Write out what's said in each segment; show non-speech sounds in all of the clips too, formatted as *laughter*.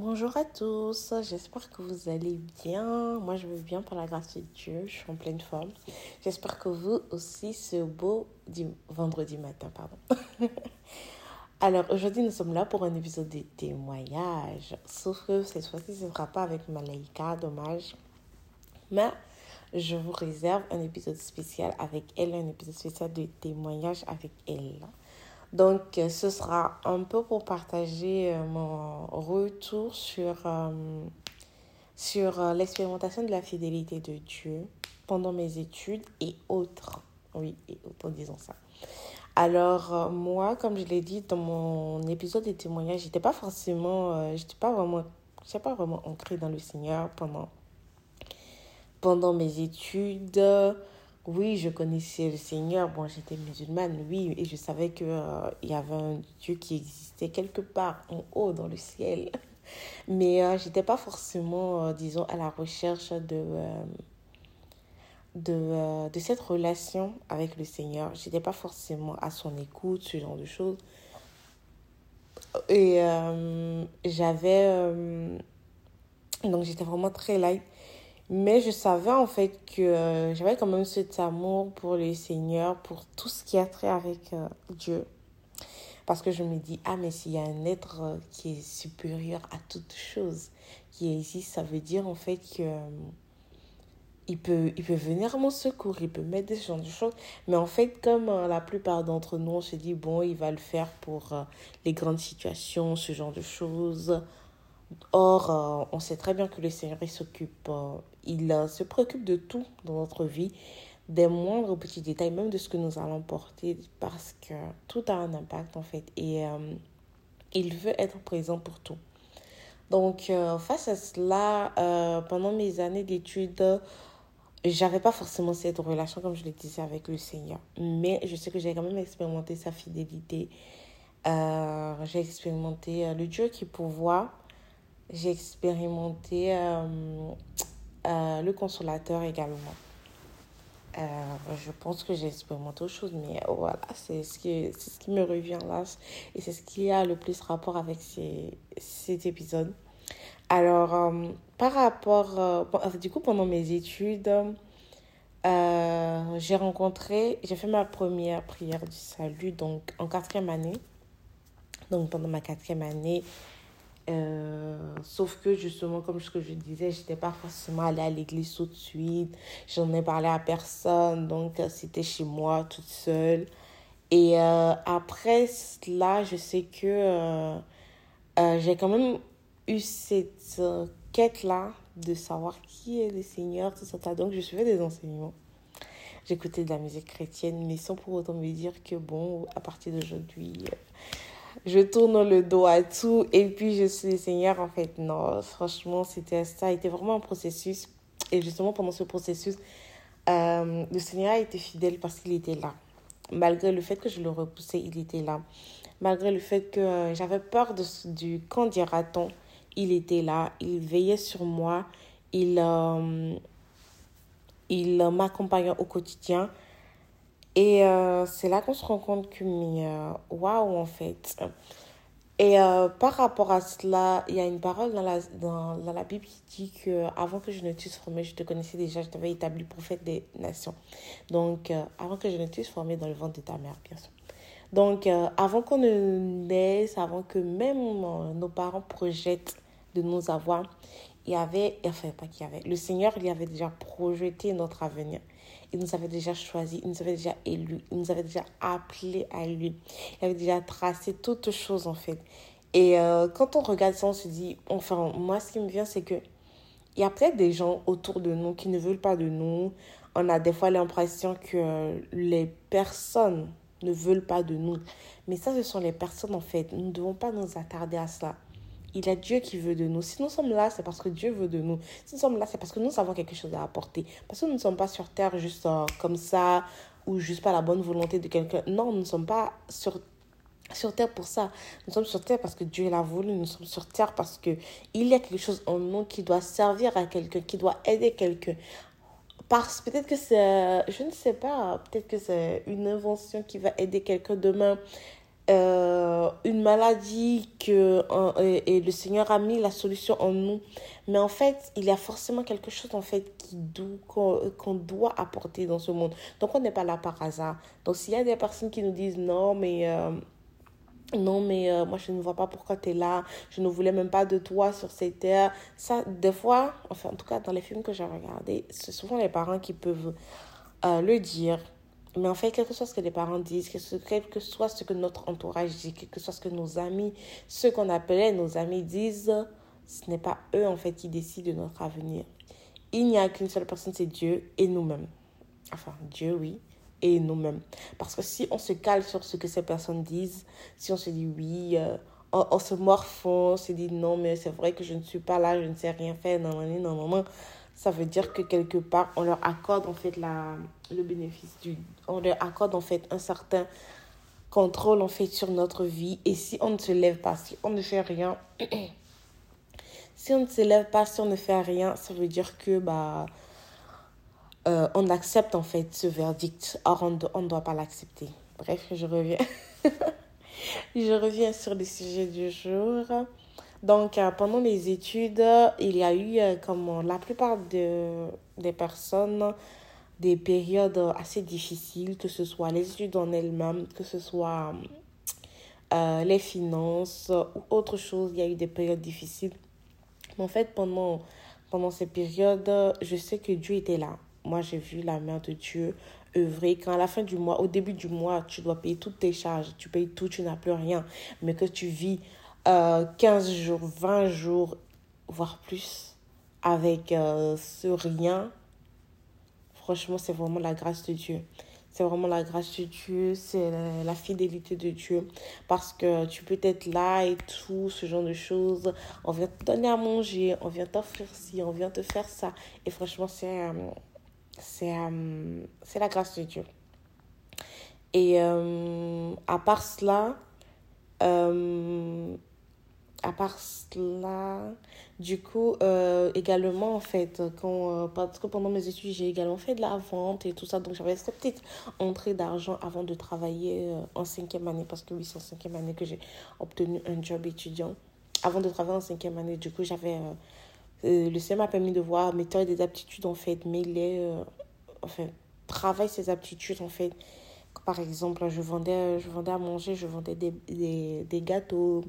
Bonjour à tous, j'espère que vous allez bien. Moi, je vais bien par la grâce de Dieu, je suis en pleine forme. J'espère que vous aussi, ce beau vendredi matin. pardon. *laughs* Alors, aujourd'hui, nous sommes là pour un épisode de témoignage. Sauf que cette fois-ci, ce ne sera pas avec Malaika, dommage. Mais je vous réserve un épisode spécial avec elle, un épisode spécial de témoignage avec elle. Donc, ce sera un peu pour partager euh, mon retour sur, euh, sur euh, l'expérimentation de la fidélité de Dieu pendant mes études et autres. Oui, et autres, disons ça. Alors, moi, comme je l'ai dit dans mon épisode de témoignage, j'étais pas forcément, j'étais pas vraiment, pas vraiment ancrée dans le Seigneur pendant, pendant mes études. Oui, je connaissais le Seigneur. Bon, j'étais musulmane, oui, et je savais qu'il euh, y avait un Dieu qui existait quelque part en haut dans le ciel. *laughs* Mais euh, je n'étais pas forcément, euh, disons, à la recherche de, de, de, cette relation avec le Seigneur. Je n'étais pas forcément à son écoute, ce genre de choses. Et j'avais... donc j'étais vraiment très light. Mais je savais en fait que euh, j'avais quand même cet amour pour le Seigneur, pour tout ce qui a trait avec euh, Dieu. Parce que je me dis, ah mais s'il y a un être euh, qui est supérieur à toute chose, qui est ici, ça veut dire en fait que il peut, il peut venir à mon secours, il peut m'aider, ce genre de choses. Mais en fait, comme la plupart d'entre nous, on se dit, bon, il va le faire pour les grandes situations, ce genre de choses. Or, on sait très bien que le Seigneur, il s'occupe il euh, se préoccupe de tout dans notre vie, des moindres petits détails, même de ce que nous allons porter, parce que tout a un impact en fait. Et euh, il veut être présent pour tout. Donc, euh, face à cela, pendant mes années d'études, j'avais pas forcément cette relation, comme je le disais, avec le Seigneur. Mais je sais que j'ai quand même expérimenté sa fidélité. j'ai expérimenté le Dieu qui pourvoit. J'ai expérimenté euh, le consolateur également. Euh, je pense que j'ai expérimenté autre chose, mais voilà, c'est ce, qui, ce qui me revient là et c'est ce qui a le plus rapport avec ces, cet épisode. Alors, euh, par rapport, du coup, pendant mes études, j'ai rencontré, j'ai fait ma première prière du salut, donc en quatrième année. Donc, pendant ma quatrième année, euh, sauf que justement, comme ce que je disais, j'étais pas forcément allée à l'église tout de suite. J'en ai parlé à personne. Donc, euh, c'était chez moi toute seule. Et euh, après cela, je sais que j'ai quand même eu cette quête-là de savoir qui est le Seigneur, tout ça. Donc, je suivais des enseignements. J'écoutais de la musique chrétienne, mais sans pour autant me dire que, bon, à partir d'aujourd'hui, je tourne le dos à tout et puis je suis le Seigneur. En fait, non, franchement, c'était ça a été vraiment un processus. Et justement, pendant ce processus, euh, le Seigneur a été fidèle parce qu'il était là. Malgré le fait que je le repoussais, il était là. Malgré le fait que euh, j'avais peur de, du quand dira-t-on, il était là. Il veillait sur moi. Il, euh, il m'accompagnait au quotidien. Et euh, c'est là qu'on se rend compte que, euh, waouh, en fait. Et euh, par rapport à cela, il y a une parole dans la, dans, dans la Bible qui dit que avant que je ne t'eusse formé, je te connaissais déjà, je t'avais établi prophète des nations. Donc, avant que je ne t'eusse formé dans le ventre de ta mère, bien sûr. Donc, avant qu'on ne naisse, avant que même nos parents projettent de nous avoir, il y avait, enfin, pas qu'il y avait, le Seigneur, il y avait déjà projeté notre avenir. Il nous avait déjà choisi, il nous avait déjà élus, il nous avait déjà appelé à lui. Il avait déjà tracé toutes choses en fait. Et euh, quand on regarde ça, on se dit, enfin, moi, ce qui me vient, c'est que il y a peut-être des gens autour de nous qui ne veulent pas de nous. On a des fois l'impression que les personnes ne veulent pas de nous. Mais ça, ce sont les personnes, en fait. Nous ne devons pas nous attarder à cela. Il y a Dieu qui veut de nous. Si nous sommes là, c'est parce que Dieu veut de nous. Si nous sommes là, c'est parce que nous avons quelque chose à apporter. Parce que nous ne sommes pas sur terre juste euh, comme ça ou juste par la bonne volonté de quelqu'un. Non, nous ne sommes pas sur sur terre pour ça. Nous sommes sur terre parce que Dieu l'a voulu. Nous sommes sur terre parce que il y a quelque chose en nous qui doit servir à quelqu'un, qui doit aider quelqu'un. Parce peut-être que c'est, je ne sais pas, peut-être que c'est une invention qui va aider quelqu'un demain euh, une maladie que et, le Seigneur a mis la solution en nous. Mais en fait, il y a forcément quelque chose en fait qui qu'on doit apporter dans ce monde. Donc on n'est pas là par hasard. Donc s'il y a des personnes qui nous disent non, mais euh, non, mais euh, moi, je ne vois pas pourquoi tu es là. Je ne voulais même pas de toi sur cette terre. Ça, des fois, enfin, en tout cas, dans les films que j'ai regardés, c'est souvent les parents qui peuvent le dire. Mais en fait, quel que soit ce que les parents disent, quel que soit ce que notre entourage dit, quel que soit ce que nos amis, ceux qu'on appelait nos amis disent, ce n'est pas eux en fait qui décident de notre avenir. Il n'y a qu'une seule personne, c'est Dieu et nous-mêmes. Enfin, Dieu, oui, et nous-mêmes. Parce que si on se cale sur ce que ces personnes disent, si on se dit oui, euh, on, se morfond, on se dit non, mais c'est vrai que je ne suis pas là, je ne sais rien faire, non, non, non, non ça veut dire que quelque part, on leur accorde en fait la, le bénéfice du... On leur accorde en fait un certain contrôle en fait sur notre vie. Et si on ne se lève pas, si on ne fait rien, *clears throat* si on ne se lève pas, si on ne fait rien, ça veut dire que bah, euh, on accepte en fait ce verdict. Or, on ne doit pas l'accepter. Bref, je reviens. *laughs* je reviens sur le sujet du jour. Donc, euh, pendant les études, il y a eu, euh, comme la plupart de, des personnes, des périodes assez difficiles, que ce soit les études en elles-mêmes, que ce soit euh, les finances ou autre chose. Il y a eu des périodes difficiles. Mais en fait, pendant, pendant ces périodes, je sais que Dieu était là. Moi, j'ai vu la main de Dieu œuvrer. Quand à la fin du mois, au début du mois, tu dois payer toutes tes charges, tu payes tout, tu n'as plus rien, mais que tu vis 15 euh, jours, 20 jours, voire plus, avec euh, ce rien, franchement, c'est vraiment la grâce de Dieu. C'est vraiment la grâce de Dieu, c'est la, fidélité de Dieu. Parce que tu peux être là et tout, ce genre de choses. On vient te donner à manger, on vient t'offrir ci, on vient te faire ça. Et franchement, c'est euh, c'est c'est la grâce de Dieu. Et à part cela, à part cela, du coup, euh, également, en fait, quand, euh, parce que pendant mes études, j'ai également fait de la vente et tout ça. Donc, j'avais cette petite entrée d'argent avant de travailler euh, en cinquième année. Parce que oui, c'est en cinquième année que j'ai obtenu un job étudiant. Avant de travailler en cinquième année, du coup, j'avais... le CM m'a permis de voir mes tailles des aptitudes, en fait, mais les... enfin, travaille ses aptitudes, en fait. Par exemple, je vendais, je vendais à manger, je vendais des, des, des gâteaux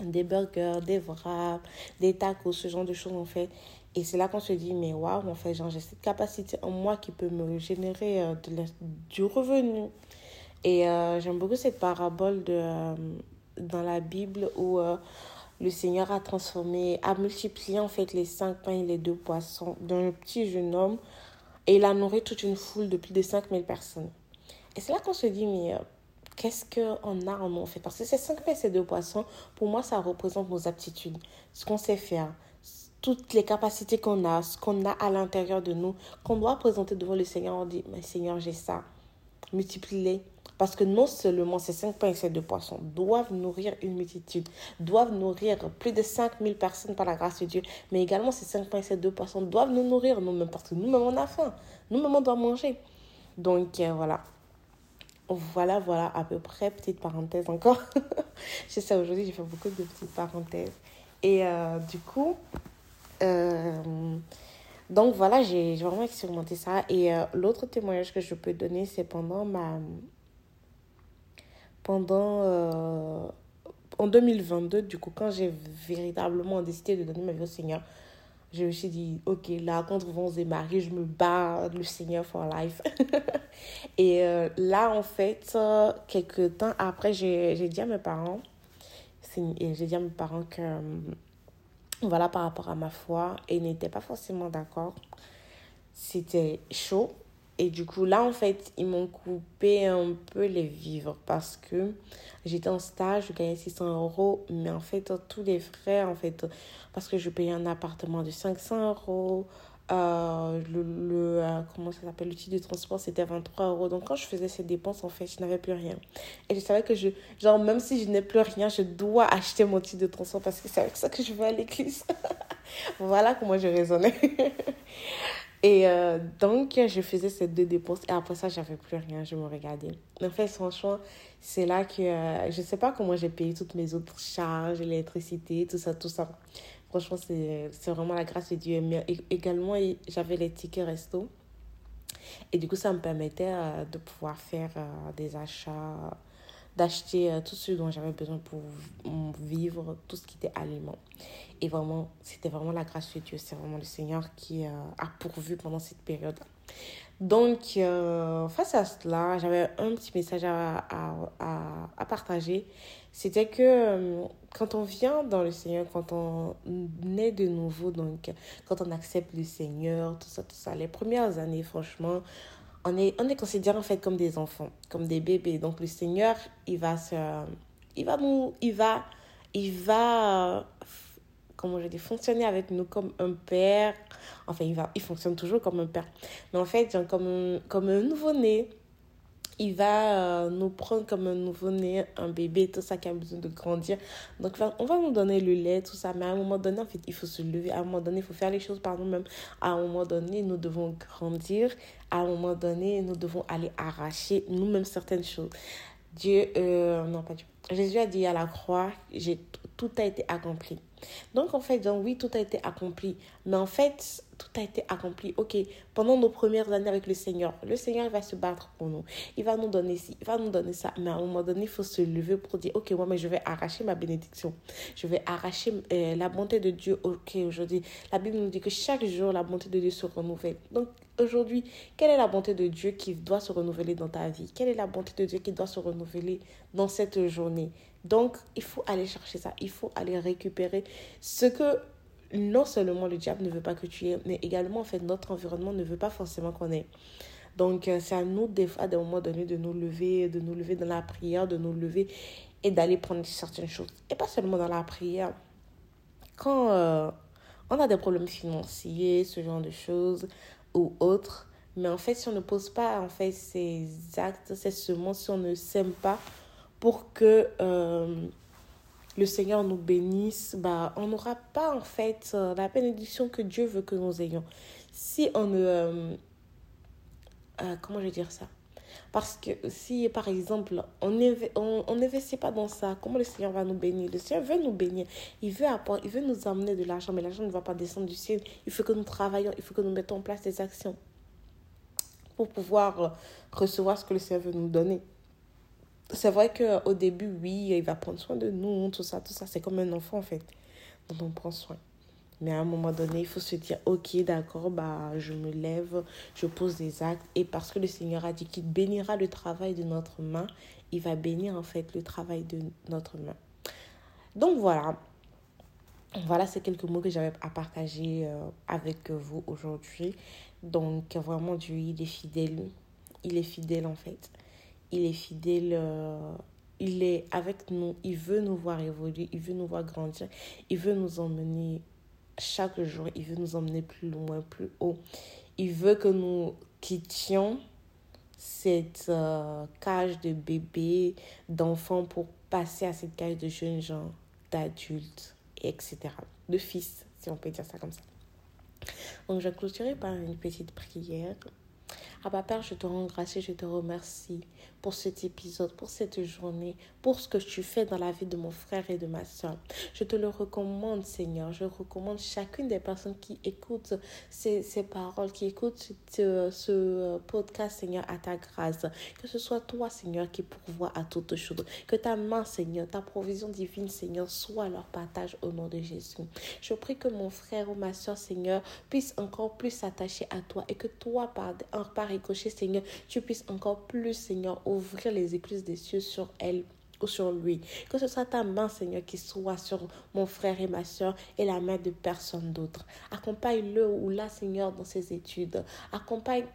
des burgers, des wraps, des tacos, ce genre de choses en fait. Et c'est là qu'on se dit, mais waouh, en fait, j'ai cette capacité en moi qui peut me générer euh, du revenu. Et euh, j'aime beaucoup cette parabole de, euh, dans la Bible où le Seigneur a transformé, a multiplié en fait les cinq pains et les deux poissons d'un petit jeune homme et il a nourri toute une foule de plus de 5000 personnes. Et c'est là qu'on se dit, mais qu'est-ce qu'on a en nous en fait? Parce que ces cinq et ces deux poissons, pour moi, ça représente nos aptitudes, ce qu'on sait faire, toutes les capacités qu'on a, ce qu'on a à l'intérieur de nous, qu'on doit présenter devant le Seigneur. On dit, mais Seigneur, j'ai ça. Multiplie-les. Parce que non seulement ces cinq pains et ces deux poissons doivent nourrir une multitude, doivent nourrir plus de 5000 personnes par la grâce de Dieu, mais également ces cinq pains et ces deux poissons doivent nous nourrir nous-mêmes, parce que nous-mêmes on a faim, nous-mêmes on doit manger. Donc euh, voilà, voilà, voilà, à peu près, petite parenthèse encore. *laughs* je sais, aujourd'hui, j'ai fait beaucoup de petites parenthèses. Et euh, du coup, euh, donc voilà, j'ai vraiment expérimenté ça. Et euh, l'autre témoignage que je peux donner, c'est pendant ma. Pendant. en 2022, du coup, quand j'ai véritablement décidé de donner ma vie au Seigneur, je me suis dit, ok, là, quand on se démarrer, je me bats le Seigneur for life. *laughs* et euh, là, en fait, euh, quelques temps après, j'ai dit à mes parents, j'ai dit à mes parents que, euh, voilà, par rapport à ma foi, ils n'étaient pas forcément d'accord. C'était chaud. Et du coup, là, en fait, ils m'ont coupé un peu les vivres parce que j'étais en stage, je gagnais 600 euros, mais en fait, tous les frais, en fait, parce que je payais un appartement de 500 euros, euh, le, euh, comment ça s'appelle, l'outil de transport, c'était 23 euros. Donc, quand je faisais ces dépenses, en fait, je n'avais plus rien. Et je savais que je, genre, même si je n'ai plus rien, je dois acheter mon outil de transport parce que c'est avec ça que je vais à l'église. *laughs* voilà comment je raisonnais. *laughs* Et euh, donc, je faisais ces deux dépenses et après ça, j'avais plus rien, je me regardais. En fait, franchement, c'est là que euh, je ne sais pas comment j'ai payé toutes mes autres charges, l'électricité, tout ça, tout ça. Franchement, c'est vraiment la grâce de Dieu. Mais également, j'avais les tickets resto. Et du coup, ça me permettait euh, de pouvoir faire des achats, d'acheter tout ce dont j'avais besoin pour vivre, tout ce qui était aliment. Et vraiment, c'était vraiment la grâce de Dieu. C'est vraiment le Seigneur qui euh, a pourvu pendant cette période. Donc, euh, face à cela, j'avais un petit message à, à, à, partager. C'était que euh, quand on vient dans le Seigneur, quand on est de nouveau, donc quand on accepte le Seigneur, tout ça, tout ça, les premières années, franchement, on est, on est considéré en fait comme des enfants, comme des bébés. Donc, le Seigneur, il va se. Il va nous. Il va. Il va comment je dis, fonctionner avec nous comme un père. Enfin, il, va, il fonctionne toujours comme un père. Mais en fait, comme, comme un nouveau-né, il va euh, nous prendre comme un nouveau-né, un bébé, tout ça qui a besoin de grandir. Donc, on va nous donner le lait, tout ça. Mais à un moment donné, en fait, il faut se lever. À un moment donné, il faut faire les choses par nous-mêmes. À un moment donné, nous devons grandir. À un moment donné, nous devons aller arracher nous-mêmes certaines choses. Dieu, euh, non pas Dieu. Jésus a dit à la croix, j'ai tout a été accompli. Donc, en fait, donc, oui, tout a été accompli. Mais en fait, tout a été accompli. Ok, pendant nos premières années avec le Seigneur, le Seigneur va se battre pour nous. Il va nous donner ci, il va nous donner ça. Mais à un moment donné, il faut se lever pour dire, ok, moi, mais je vais arracher ma bénédiction. Je vais arracher euh, la bonté de Dieu. Ok, aujourd'hui, la Bible nous dit que chaque jour, la bonté de Dieu se renouvelle. Donc, aujourd'hui, quelle est la bonté de Dieu qui doit se renouveler dans ta vie? Quelle est la bonté de Dieu qui doit se renouveler dans cette journée? Donc, il faut aller chercher ça. Il faut aller récupérer ce que non seulement le diable ne veut pas que tu aies, mais également, en fait, notre environnement ne veut pas forcément qu'on ait. Donc, euh, c'est à nous, des fois, à des moments donnés, de nous lever, de nous lever dans la prière, de nous lever et d'aller prendre certaines choses. Et pas seulement dans la prière. Quand euh, on a des problèmes financiers, ce genre de choses, ou autres, mais en fait, si on ne pose pas, en fait, ces actes, ces semences, si on ne sème pas, pour que euh, le Seigneur nous bénisse, bah, on n'aura pas en fait euh, la bénédiction que Dieu veut que nous ayons. Si on ne... Euh, comment je vais dire ça? Parce que si, par exemple, on n'investit pas dans ça, comment le Seigneur va nous bénir? Le Seigneur veut nous bénir. Il veut, apporter, il veut nous amener de l'argent, mais l'argent ne va pas descendre du ciel. Il faut que nous travaillions, il faut que nous mettons en place des actions pour pouvoir recevoir ce que le Seigneur veut nous donner c'est vrai qu'au début, oui, il va prendre soin de nous, tout ça, tout ça. C'est comme un enfant, en fait, dont on prend soin. Mais à un moment donné, il faut se dire, ok, d'accord, bah, je me lève, je pose des actes. Et parce que le Seigneur a dit qu'il bénira le travail de notre main, il va bénir en fait le travail de notre main. Donc voilà. Voilà, c'est quelques mots que j'avais à partager euh, avec vous aujourd'hui. Donc vraiment, Dieu, il est fidèle. Il est fidèle en fait il est fidèle, euh, il est avec nous, il veut nous voir évoluer, il veut nous voir grandir, il veut nous emmener chaque jour, il veut nous emmener plus loin, plus haut. Il veut que nous quittions cette euh, cage de bébé, d'enfants pour passer à cette cage de jeunes gens, d'adultes, etc. De fils, si on peut dire ça comme ça. Donc, je clôturerai par une petite prière. Abba Père, je te rends grâce et je te remercie pour cet épisode, pour cette journée, pour ce que tu fais dans la vie de mon frère et de ma soeur. Je te le recommande, Seigneur. Je recommande chacune des personnes qui écoutent ces, ces paroles, qui écoutent ce, podcast, Seigneur, à ta grâce. Que ce soit toi, Seigneur, qui pourvoit à toutes choses. Que ta main, Seigneur, ta provision divine, Seigneur, soit leur partage au nom de Jésus. Je prie que mon frère ou ma soeur, Seigneur, puisse encore plus s'attacher à toi et que toi, par, par ricochet, Seigneur, tu puisses encore plus, Seigneur, ouvrir les écluses des cieux sur elle ou sur lui. Que ce soit ta main, Seigneur, qui soit sur mon frère et ma soeur et la main de personne d'autre. Accompagne-le ou la, Seigneur, dans ses études. Accompagne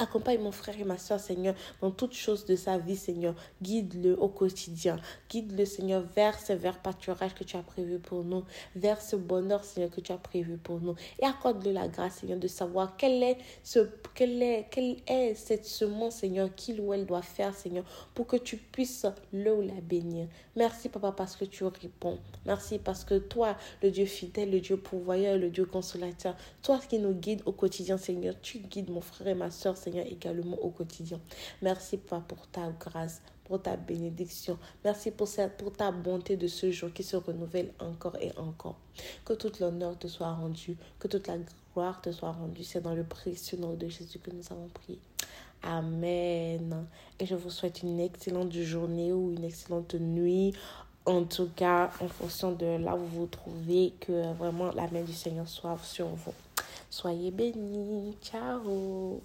Accompagne mon frère et ma soeur, Seigneur, dans toutes choses de sa vie, Seigneur. Guide-le au quotidien. Guide-le, Seigneur, vers ce vers pâturage que tu as prévu pour nous, vers ce bonheur, Seigneur, que tu as prévu pour nous. Et accorde-le la grâce, Seigneur, de savoir quel est, ce, quel est, est cette semence, Seigneur, qu'il ou elle doit faire, Seigneur, pour que tu puisses le ou la bénir. Merci, Papa, parce que tu réponds. Merci parce que toi, le Dieu fidèle, le Dieu pourvoyeur, le Dieu consolateur, toi qui nous guides au quotidien, Seigneur, tu guides mon frère et ma soeur, Seigneur, également au quotidien. Merci, Papa, pour ta grâce, pour ta bénédiction. Merci pour, ta bonté de ce jour qui se renouvelle encore et encore. Que tout l'honneur te soit rendu, que toute la gloire te soit rendue. C'est dans le précieux nom de Jésus que nous avons prié. Amen. Et je vous souhaite une excellente journée ou une excellente nuit. En tout cas, en fonction de là où vous vous trouvez, que vraiment la main du Seigneur soit sur vous. Soyez bénis. Ciao.